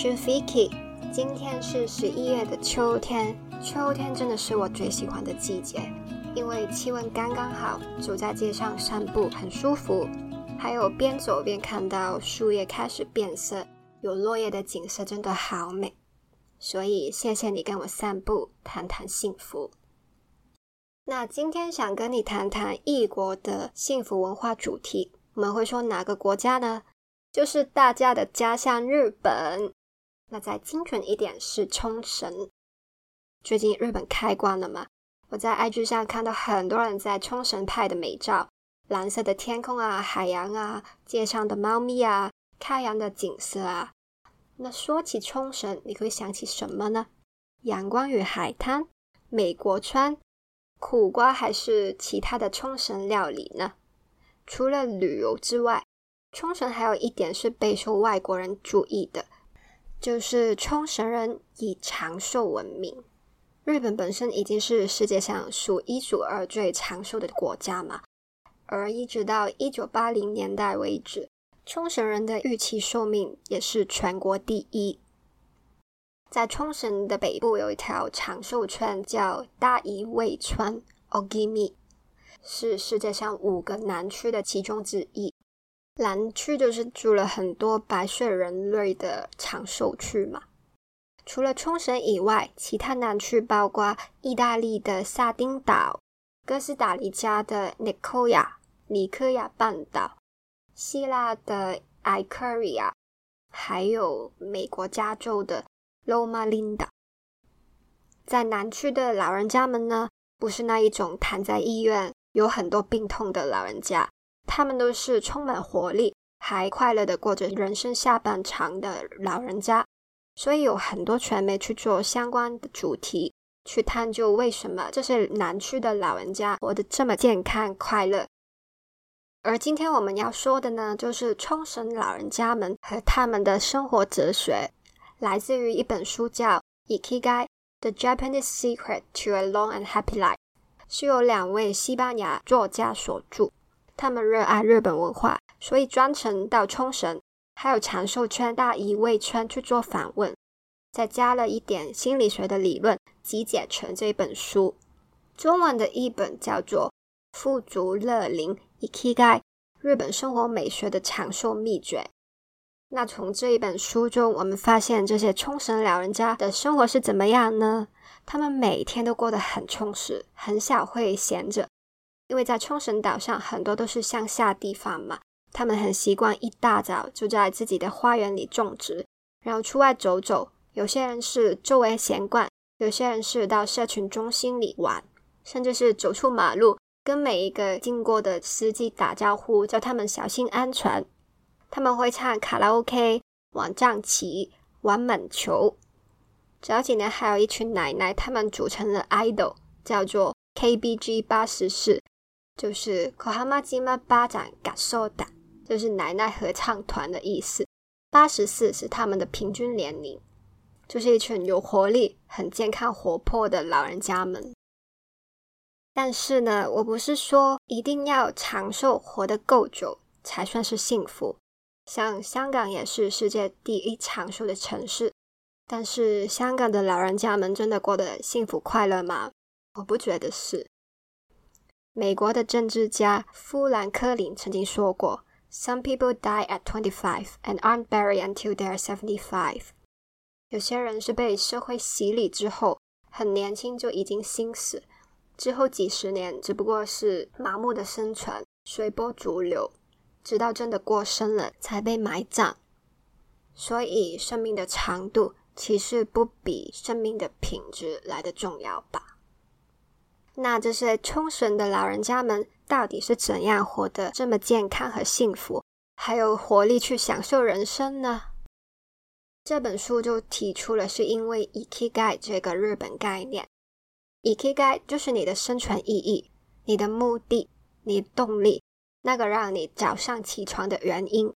是 Vicky，今天是十一月的秋天，秋天真的是我最喜欢的季节，因为气温刚刚好，走在街上散步很舒服，还有边走边看到树叶开始变色，有落叶的景色真的好美，所以谢谢你跟我散步，谈谈幸福。那今天想跟你谈谈异国的幸福文化主题，我们会说哪个国家呢？就是大家的家乡日本。那再精准一点是冲绳。最近日本开关了嘛？我在 IG 上看到很多人在冲绳拍的美照，蓝色的天空啊，海洋啊，街上的猫咪啊，开阳的景色啊。那说起冲绳，你会想起什么呢？阳光与海滩，美国川。苦瓜还是其他的冲绳料理呢？除了旅游之外，冲绳还有一点是备受外国人注意的，就是冲绳人以长寿闻名。日本本身已经是世界上数一数二最长寿的国家嘛，而一直到一九八零年代为止，冲绳人的预期寿命也是全国第一。在冲绳的北部有一条长寿村，叫大宜味川 （Ogimi），是世界上五个南区的其中之一。南区就是住了很多百岁人类的长寿区嘛。除了冲绳以外，其他南区包括意大利的萨丁岛、哥斯达黎加的尼科亚（尼科亚半岛）、希腊的埃克里亚，还有美国加州的。罗马琳达，在南区的老人家们呢，不是那一种躺在医院有很多病痛的老人家，他们都是充满活力，还快乐的过着人生下半场的老人家。所以有很多传媒去做相关的主题，去探究为什么这些南区的老人家活得这么健康快乐。而今天我们要说的呢，就是冲绳老人家们和他们的生活哲学。来自于一本书，叫《Ikigai: The Japanese Secret to a Long and Happy Life》，是由两位西班牙作家所著。他们热爱日本文化，所以专程到冲绳，还有长寿圈大宜味村去做访问，再加了一点心理学的理论，集结成这本书。中文的译本叫做《富足乐龄 i k i g a 日本生活美学的长寿秘诀》。那从这一本书中，我们发现这些冲绳老人家的生活是怎么样呢？他们每天都过得很充实，很少会闲着，因为在冲绳岛上很多都是乡下地方嘛，他们很习惯一大早就在自己的花园里种植，然后出外走走。有些人是周围闲逛，有些人是到社群中心里玩，甚至是走出马路，跟每一个经过的司机打招呼，叫他们小心安全。他们会唱卡拉 OK、玩象棋、玩满球。早几年还有一群奶奶，他们组成了 idol，叫做 KBG 八十四，就是 Kohamajima 巴掌感受的，就是奶奶合唱团的意思。八十四是他们的平均年龄，就是一群有活力、很健康、活泼的老人家们。但是呢，我不是说一定要长寿、活得够久才算是幸福。像香港也是世界第一长寿的城市，但是香港的老人家们真的过得幸福快乐吗？我不觉得是。美国的政治家富兰克林曾经说过：“Some people die at twenty-five and aren't buried until they are seventy-five。”有些人是被社会洗礼之后，很年轻就已经心死，之后几十年只不过是麻木的生存，随波逐流。直到真的过生了，才被埋葬。所以，生命的长度其实不比生命的品质来的重要吧？那这些冲绳的老人家们到底是怎样活得这么健康和幸福，还有活力去享受人生呢？这本书就提出了，是因为 “ikigai” 这个日本概念，“ikigai” 就是你的生存意义、你的目的、你动力。那个让你早上起床的原因，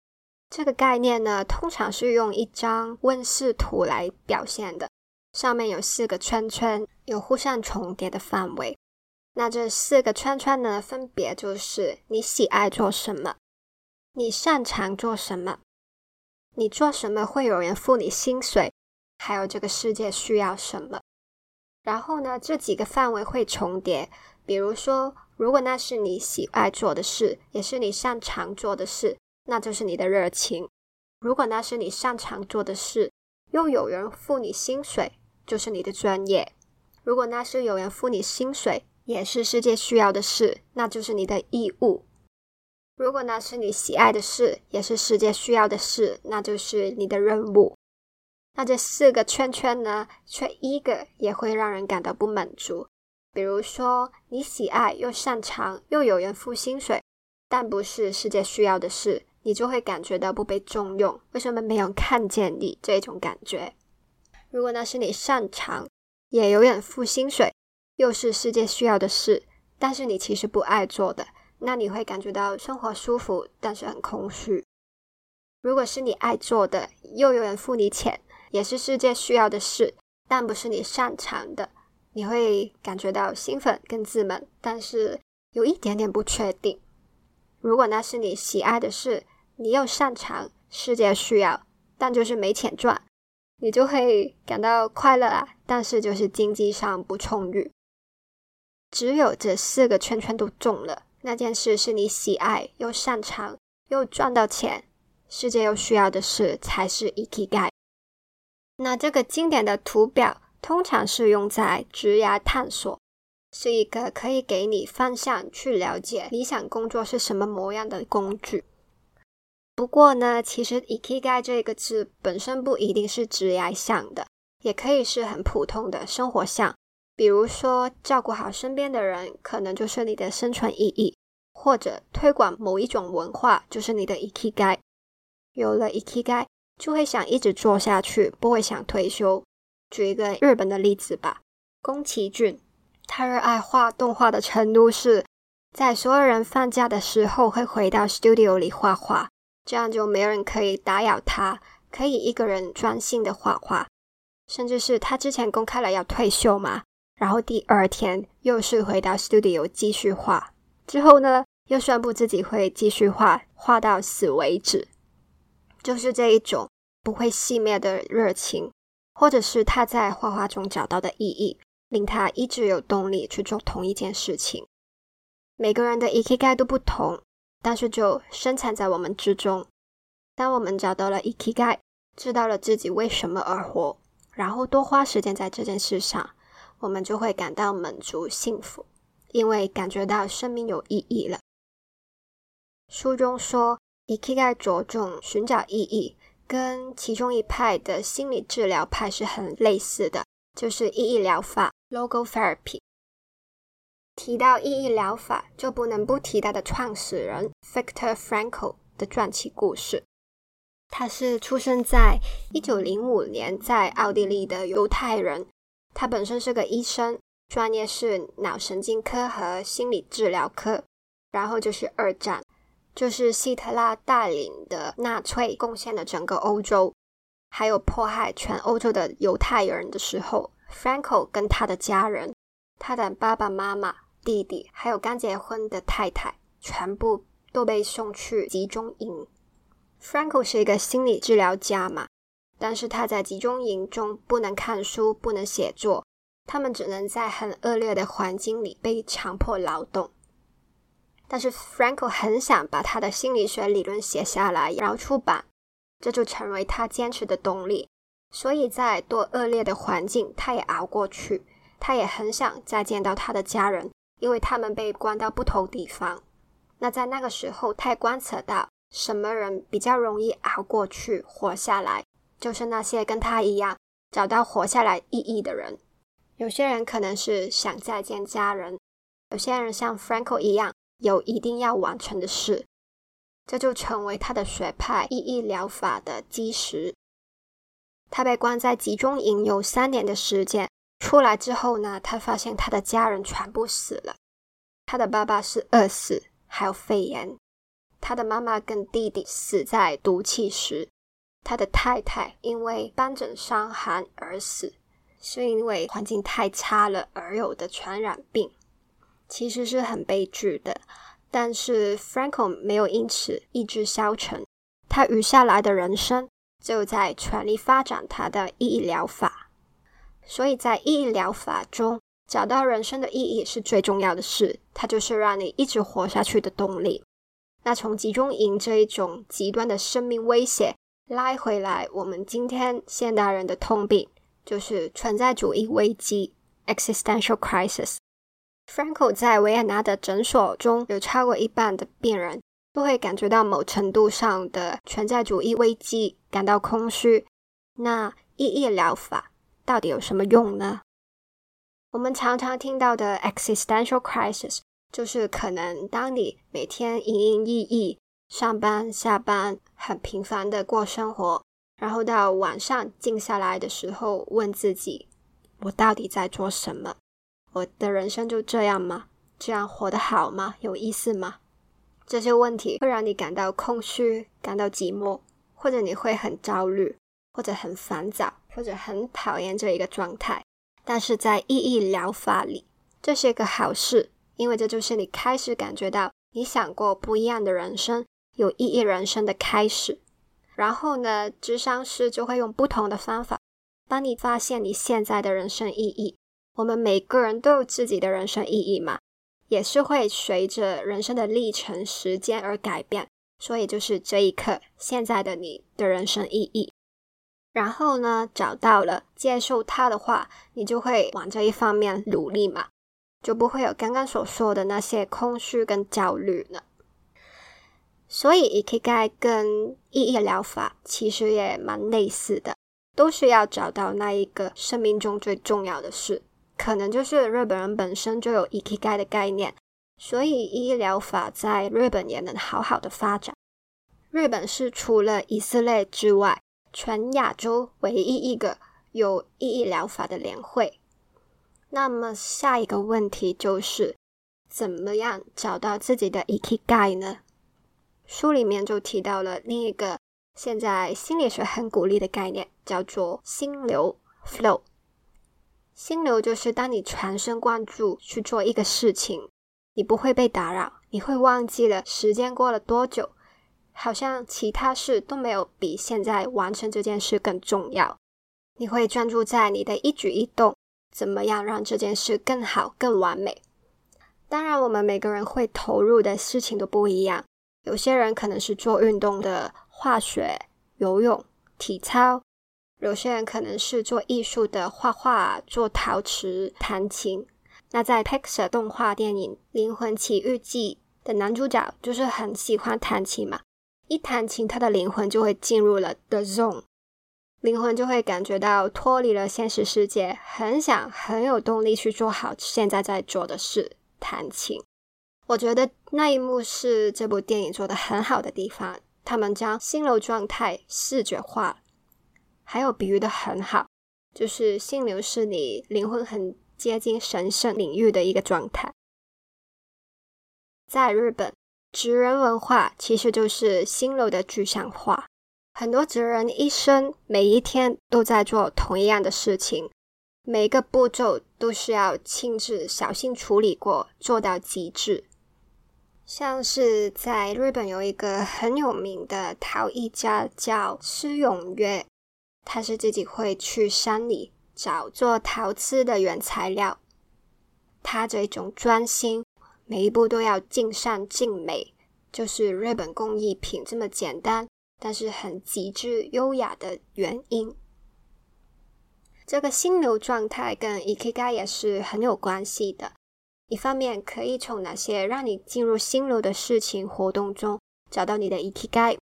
这个概念呢，通常是用一张温室图来表现的，上面有四个圈圈，有互相重叠的范围。那这四个圈圈呢，分别就是你喜爱做什么，你擅长做什么，你做什么会有人付你薪水，还有这个世界需要什么。然后呢，这几个范围会重叠。比如说，如果那是你喜爱做的事，也是你擅长做的事，那就是你的热情；如果那是你擅长做的事，又有人付你薪水，就是你的专业；如果那是有人付你薪水，也是世界需要的事，那就是你的义务；如果那是你喜爱的事，也是世界需要的事，那就是你的任务。那这四个圈圈呢，缺一个也会让人感到不满足。比如说，你喜爱又擅长又有人付薪水，但不是世界需要的事，你就会感觉到不被重用。为什么没有看见你这种感觉？如果那是你擅长，也有人付薪水，又是世界需要的事，但是你其实不爱做的，那你会感觉到生活舒服，但是很空虚。如果是你爱做的，又有人付你钱。也是世界需要的事，但不是你擅长的，你会感觉到兴奋跟自满，但是有一点点不确定。如果那是你喜爱的事，你又擅长，世界需要，但就是没钱赚，你就会感到快乐啊，但是就是经济上不充裕。只有这四个圈圈都中了，那件事是你喜爱又擅长又赚到钱，世界又需要的事，才是 ikiga。那这个经典的图表通常是用在职涯探索，是一个可以给你方向去了解理想工作是什么模样的工具。不过呢，其实 ikiga 这个字本身不一定是职涯向的，也可以是很普通的生活向。比如说，照顾好身边的人，可能就是你的生存意义；或者推广某一种文化，就是你的 ikigai。有了 ikigai。就会想一直做下去，不会想退休。举一个日本的例子吧，宫崎骏，他热爱画动画的程度是，在所有人放假的时候会回到 studio 里画画，这样就没有人可以打扰他，可以一个人专心的画画。甚至是他之前公开了要退休嘛，然后第二天又是回到 studio 继续画，之后呢又宣布自己会继续画画到死为止。就是这一种不会熄灭的热情，或者是他在画画中找到的意义，令他一直有动力去做同一件事情。每个人的 ikigai 都不同，但是就生产在我们之中。当我们找到了 ikigai，知道了自己为什么而活，然后多花时间在这件事上，我们就会感到满足、幸福，因为感觉到生命有意义了。书中说。Ikigai 着重寻找意义，跟其中一派的心理治疗派是很类似的，就是意义疗法 （Logotherapy）。提到意义疗法，就不能不提他的创始人 Victor Frankl 的传奇故事。他是出生在一九零五年在奥地利的犹太人，他本身是个医生，专业是脑神经科和心理治疗科，然后就是二战。就是希特拉带领的纳粹贡献了整个欧洲，还有迫害全欧洲的犹太人的时候，Franco 跟他的家人，他的爸爸妈妈、弟弟，还有刚结婚的太太，全部都被送去集中营。Franco 是一个心理治疗家嘛，但是他在集中营中不能看书，不能写作，他们只能在很恶劣的环境里被强迫劳动。但是 Franco 很想把他的心理学理论写下来，然后出版，这就成为他坚持的动力。所以在多恶劣的环境，他也熬过去。他也很想再见到他的家人，因为他们被关到不同地方。那在那个时候，他观测到什么人比较容易熬过去、活下来，就是那些跟他一样找到活下来意义的人。有些人可能是想再见家人，有些人像 Franco 一样。有一定要完成的事，这就成为他的学派意义疗法的基石。他被关在集中营有三年的时间，出来之后呢，他发现他的家人全部死了。他的爸爸是饿死，还有肺炎；他的妈妈跟弟弟死在毒气室；他的太太因为斑疹伤寒而死，是因为环境太差了而有的传染病。其实是很悲剧的，但是 Franco 没有因此意志消沉。他余下来的人生就在全力发展他的意义疗法。所以在意义疗法中，找到人生的意义是最重要的事，它就是让你一直活下去的动力。那从集中营这一种极端的生命威胁拉回来，我们今天现代人的通病就是存在主义危机 （existential crisis）。Franco 在维也纳的诊所中有超过一半的病人都会感觉到某程度上的存在主义危机，感到空虚。那意义疗法到底有什么用呢？我们常常听到的 existential crisis。就是可能，当你每天营营役役上班下班，很平凡的过生活，然后到晚上静下来的时候，问自己：我到底在做什么？我的人生就这样吗？这样活得好吗？有意思吗？这些问题会让你感到空虚，感到寂寞，或者你会很焦虑，或者很烦躁，或者很讨厌这一个状态。但是在意义疗法里，这是一个好事。因为这就是你开始感觉到你想过不一样的人生，有意义人生的开始。然后呢，智商师就会用不同的方法帮你发现你现在的人生意义。我们每个人都有自己的人生意义嘛，也是会随着人生的历程、时间而改变。所以就是这一刻，现在的你的人生意义。然后呢，找到了接受它的话，你就会往这一方面努力嘛。就不会有刚刚所说的那些空虚跟焦虑了。所以，Ikigai 跟意义疗法其实也蛮类似的，都是要找到那一个生命中最重要的事。可能就是日本人本身就有 Ikigai 的概念，所以意义疗法在日本也能好好的发展。日本是除了以色列之外，全亚洲唯一一个有意义疗法的联会。那么下一个问题就是，怎么样找到自己的 ikigai 呢？书里面就提到了另一个现在心理学很鼓励的概念，叫做心流 （flow）。心流就是当你全神贯注去做一个事情，你不会被打扰，你会忘记了时间过了多久，好像其他事都没有比现在完成这件事更重要。你会专注在你的一举一动。怎么样让这件事更好、更完美？当然，我们每个人会投入的事情都不一样。有些人可能是做运动的，化学、游泳、体操；有些人可能是做艺术的，画画、做陶瓷、弹琴。那在 Pixar 动画电影《灵魂奇遇记》的男主角就是很喜欢弹琴嘛，一弹琴，他的灵魂就会进入了 The Zone。灵魂就会感觉到脱离了现实世界，很想很有动力去做好现在在做的事——弹琴。我觉得那一幕是这部电影做的很好的地方，他们将心流状态视觉化，还有比喻的很好，就是心流是你灵魂很接近神圣领域的一个状态。在日本，职人文化其实就是心流的具象化。很多职人一生每一天都在做同一样的事情，每个步骤都是要亲自小心处理过，做到极致。像是在日本有一个很有名的陶艺家叫施永月，他是自己会去山里找做陶瓷的原材料。他这种专心，每一步都要尽善尽美，就是日本工艺品这么简单。但是很极致优雅的原因，这个心流状态跟 ikiga 也是很有关系的。一方面可以从那些让你进入心流的事情活动中找到你的 ikigai，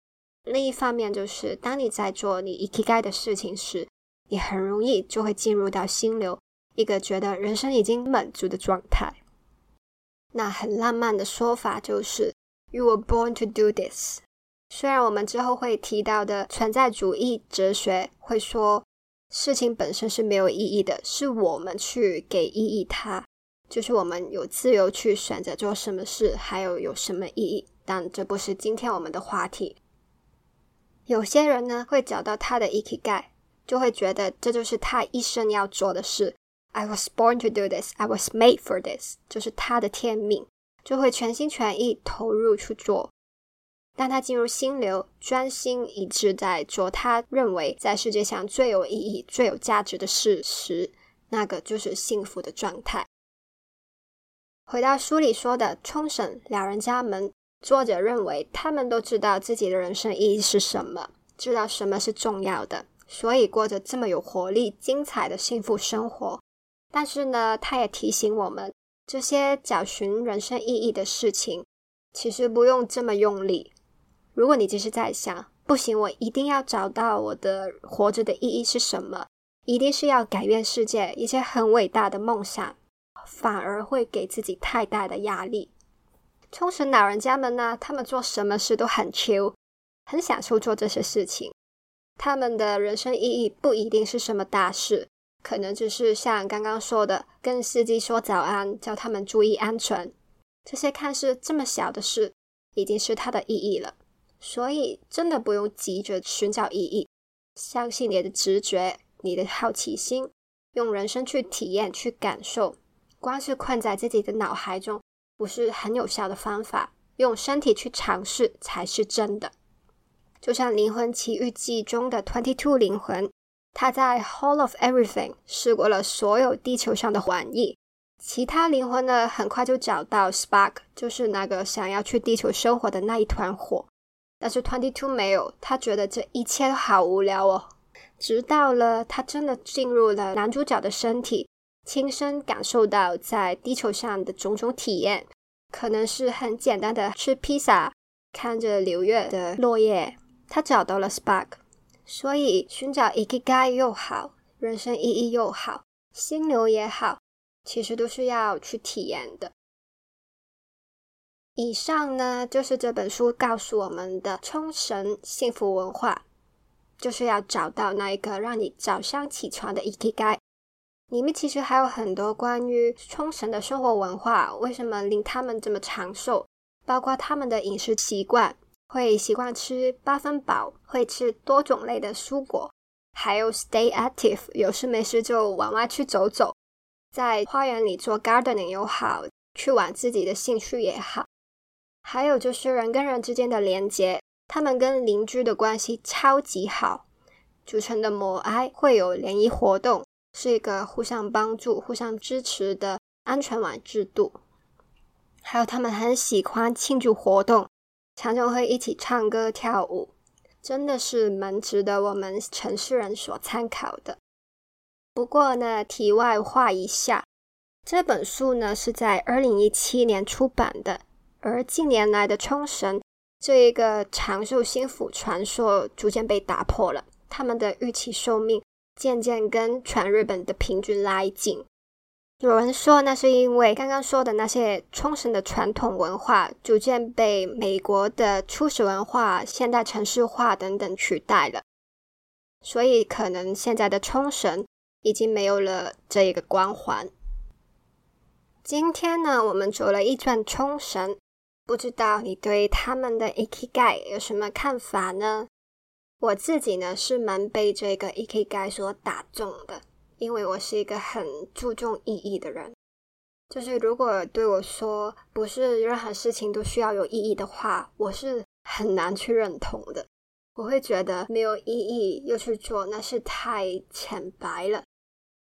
另一方面就是当你在做你 ikigai 的事情时，你很容易就会进入到心流，一个觉得人生已经满足的状态。那很浪漫的说法就是 “You were born to do this”。虽然我们之后会提到的存在主义哲学会说，事情本身是没有意义的，是我们去给意义它，就是我们有自由去选择做什么事，还有有什么意义。但这不是今天我们的话题。有些人呢会找到他的 ikigai，就会觉得这就是他一生要做的事。I was born to do this. I was made for this. 就是他的天命，就会全心全意投入去做。当他进入心流，专心一致在做他认为在世界上最有意义、最有价值的事时，那个就是幸福的状态。回到书里说的冲绳老人家们，作者认为他们都知道自己的人生意义是什么，知道什么是重要的，所以过着这么有活力、精彩的幸福生活。但是呢，他也提醒我们，这些找寻人生意义的事情，其实不用这么用力。如果你只是在想，不行，我一定要找到我的活着的意义是什么，一定是要改变世界，一些很伟大的梦想，反而会给自己太大的压力。冲绳老人家们呢，他们做什么事都很 chill，很享受做这些事情。他们的人生意义不一定是什么大事，可能只是像刚刚说的，跟司机说早安，叫他们注意安全。这些看似这么小的事，已经是它的意义了。所以，真的不用急着寻找意义，相信你的直觉、你的好奇心，用人生去体验、去感受。光是困在自己的脑海中，不是很有效的方法。用身体去尝试才是真的。就像《灵魂奇遇记》中的 Twenty Two 灵魂，他在 Hall of Everything 试过了所有地球上的玩意。其他灵魂呢，很快就找到 Spark，就是那个想要去地球生活的那一团火。但是 Twenty Two 没有，他觉得这一切都好无聊哦。直到了他真的进入了男主角的身体，亲身感受到在地球上的种种体验，可能是很简单的吃披萨，看着流月的落叶，他找到了 Spark。所以寻找 Ikigai 又好，人生意义又好，心流也好，其实都是要去体验的。以上呢，就是这本书告诉我们的冲绳幸福文化，就是要找到那一个让你早上起床的 ikigai。里面其实还有很多关于冲绳的生活文化，为什么令他们这么长寿，包括他们的饮食习惯，会习惯吃八分饱，会吃多种类的蔬果，还有 stay active，有事没事就往外去走走，在花园里做 gardening 又好，去玩自己的兴趣也好。还有就是人跟人之间的连接，他们跟邻居的关系超级好，组成的摩埃会有联谊活动，是一个互相帮助、互相支持的安全网制度。还有他们很喜欢庆祝活动，常常会一起唱歌跳舞，真的是蛮值得我们城市人所参考的。不过呢，题外话一下，这本书呢是在二零一七年出版的。而近年来的冲绳这一个长寿幸福传说逐渐被打破了，他们的预期寿命渐渐跟全日本的平均拉近。有人说，那是因为刚刚说的那些冲绳的传统文化逐渐被美国的初始文化、现代城市化等等取代了，所以可能现在的冲绳已经没有了这一个光环。今天呢，我们走了一转冲绳。不知道你对他们的 i k i g a 有什么看法呢？我自己呢是蛮被这个 EK guy 所打中的，因为我是一个很注重意义的人。就是如果对我说不是任何事情都需要有意义的话，我是很难去认同的。我会觉得没有意义又去做，那是太浅白了。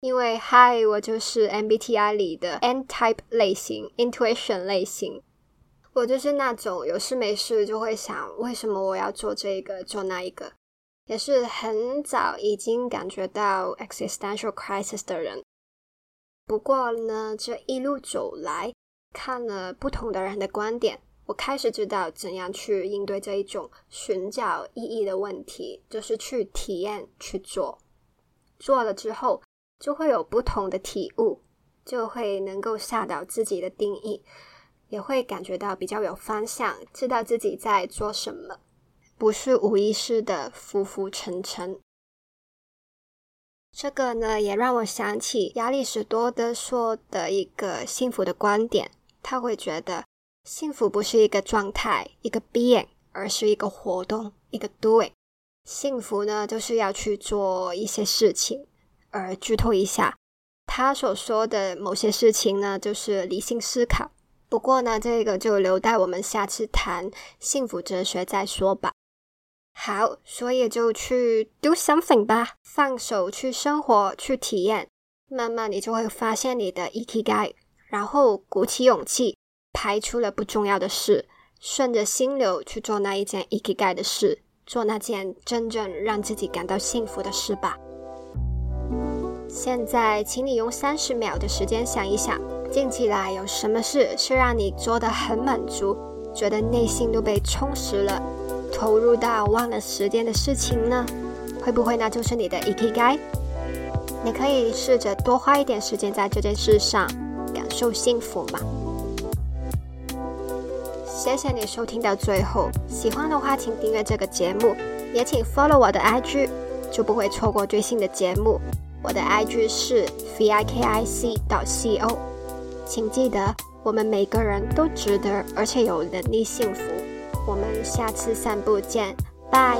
因为嗨，我就是 MBTI 里的 N type 类型，intuition 类型。我就是那种有事没事就会想，为什么我要做这个做那一个，也是很早已经感觉到 existential crisis 的人。不过呢，这一路走来，看了不同的人的观点，我开始知道怎样去应对这一种寻找意义的问题，就是去体验去做，做了之后就会有不同的体悟，就会能够下到自己的定义。也会感觉到比较有方向，知道自己在做什么，不是无意识的浮浮沉沉。这个呢，也让我想起亚里士多德说的一个幸福的观点。他会觉得，幸福不是一个状态、一个 being，而是一个活动、一个 doing。幸福呢，就是要去做一些事情。而剧透一下，他所说的某些事情呢，就是理性思考。不过呢，这个就留待我们下次谈幸福哲学再说吧。好，所以就去 do something 吧，放手去生活，去体验，慢慢你就会发现你的 ikigai，然后鼓起勇气，排除了不重要的事，顺着心流去做那一件 ikigai 的事，做那件真正让自己感到幸福的事吧。现在，请你用三十秒的时间想一想，近期来有什么事是让你做的很满足，觉得内心都被充实了，投入到忘了时间的事情呢？会不会那就是你的 e k g a 你可以试着多花一点时间在这件事上，感受幸福嘛？谢谢你收听到最后，喜欢的话请订阅这个节目，也请 follow 我的 IG，就不会错过最新的节目。我的 IG 是 vikic 到 co，请记得，我们每个人都值得，而且有能力幸福。下次散步见，拜。